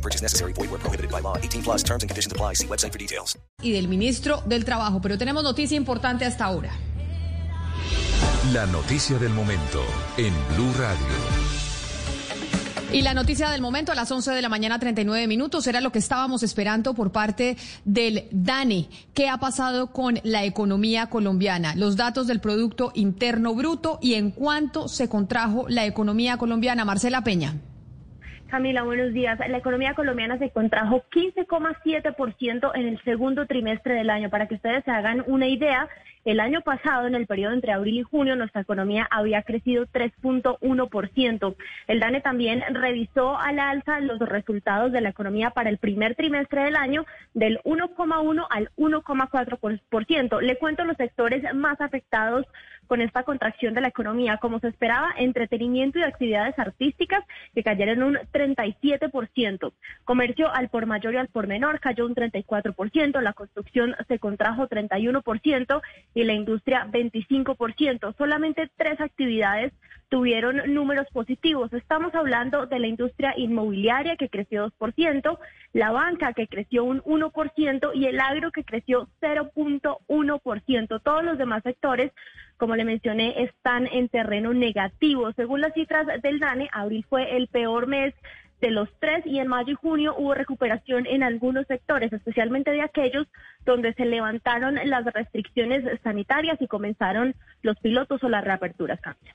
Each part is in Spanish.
No purchase necessary. Void where prohibited by law. 18 plus terms and conditions apply. See website for details. y del ministro del Trabajo. Pero tenemos noticia importante hasta ahora. La noticia del momento en Blue Radio. Y la noticia del momento a las 11 de la mañana, 39 minutos, era lo que estábamos esperando por parte del DANE. ¿Qué ha pasado con la economía colombiana? Los datos del Producto Interno Bruto y en cuánto se contrajo la economía colombiana. Marcela Peña. Camila, buenos días. La economía colombiana se contrajo 15,7% en el segundo trimestre del año. Para que ustedes se hagan una idea, el año pasado, en el periodo entre abril y junio, nuestra economía había crecido 3.1%. El DANE también revisó a la alza los resultados de la economía para el primer trimestre del año del 1,1 al 1,4%. Le cuento los sectores más afectados con esta contracción de la economía. Como se esperaba, entretenimiento y actividades artísticas que cayeron un 37%. Comercio al por mayor y al por menor cayó un 34%. La construcción se contrajo 31% y la industria 25%. Solamente tres actividades tuvieron números positivos. Estamos hablando de la industria inmobiliaria que creció 2%, la banca que creció un 1% y el agro que creció 0.1%. Todos los demás sectores, como le mencioné, están en terreno negativo. Según las cifras del DANE, abril fue el peor mes de los tres y en mayo y junio hubo recuperación en algunos sectores, especialmente de aquellos donde se levantaron las restricciones sanitarias y comenzaron los pilotos o las reaperturas. Cambia.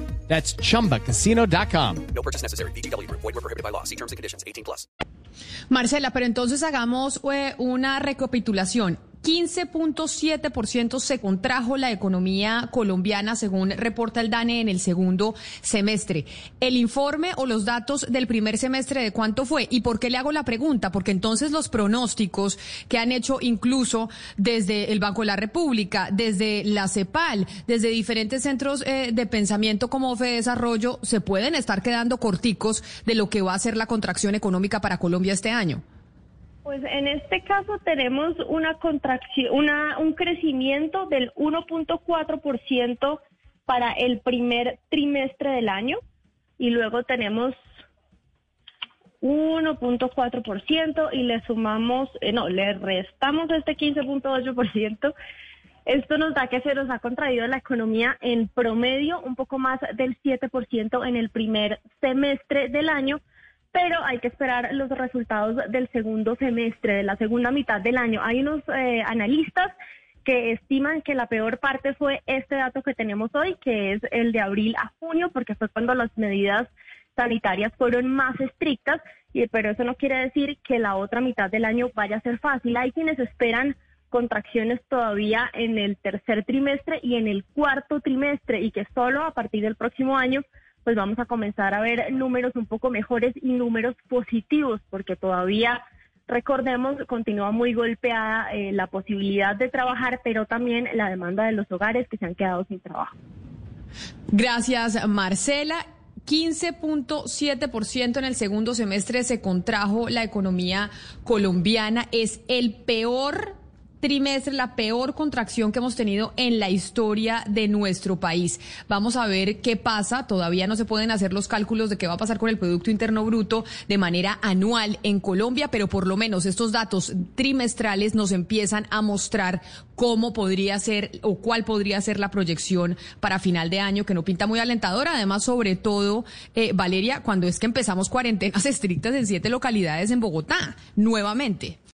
That's chumbacasino.com. No purchase necessary. VGW Group. Void were prohibited by law. See terms and conditions. 18 plus. Marcela, pero entonces hagamos eh, una recapitulación. 15.7% se contrajo la economía colombiana, según reporta el DANE en el segundo semestre. El informe o los datos del primer semestre de cuánto fue y por qué le hago la pregunta, porque entonces los pronósticos que han hecho incluso desde el Banco de la República, desde la CEPAL, desde diferentes centros eh, de pensamiento como Fede Desarrollo, se pueden estar quedando corticos de lo que va a ser la contracción económica para Colombia este año. Pues en este caso tenemos una contracción, una, un crecimiento del 1.4% para el primer trimestre del año y luego tenemos 1.4% y le sumamos, eh, no, le restamos este 15.8%. Esto nos da que se nos ha contraído la economía en promedio un poco más del 7% en el primer semestre del año pero hay que esperar los resultados del segundo semestre, de la segunda mitad del año. Hay unos eh, analistas que estiman que la peor parte fue este dato que tenemos hoy, que es el de abril a junio, porque fue cuando las medidas sanitarias fueron más estrictas, y, pero eso no quiere decir que la otra mitad del año vaya a ser fácil. Hay quienes esperan contracciones todavía en el tercer trimestre y en el cuarto trimestre, y que solo a partir del próximo año pues vamos a comenzar a ver números un poco mejores y números positivos, porque todavía, recordemos, continúa muy golpeada eh, la posibilidad de trabajar, pero también la demanda de los hogares que se han quedado sin trabajo. Gracias, Marcela. 15.7% en el segundo semestre se contrajo la economía colombiana. Es el peor trimestre, la peor contracción que hemos tenido en la historia de nuestro país. Vamos a ver qué pasa. Todavía no se pueden hacer los cálculos de qué va a pasar con el Producto Interno Bruto de manera anual en Colombia, pero por lo menos estos datos trimestrales nos empiezan a mostrar cómo podría ser o cuál podría ser la proyección para final de año, que no pinta muy alentadora. Además, sobre todo, eh, Valeria, cuando es que empezamos cuarentenas estrictas en siete localidades en Bogotá, nuevamente.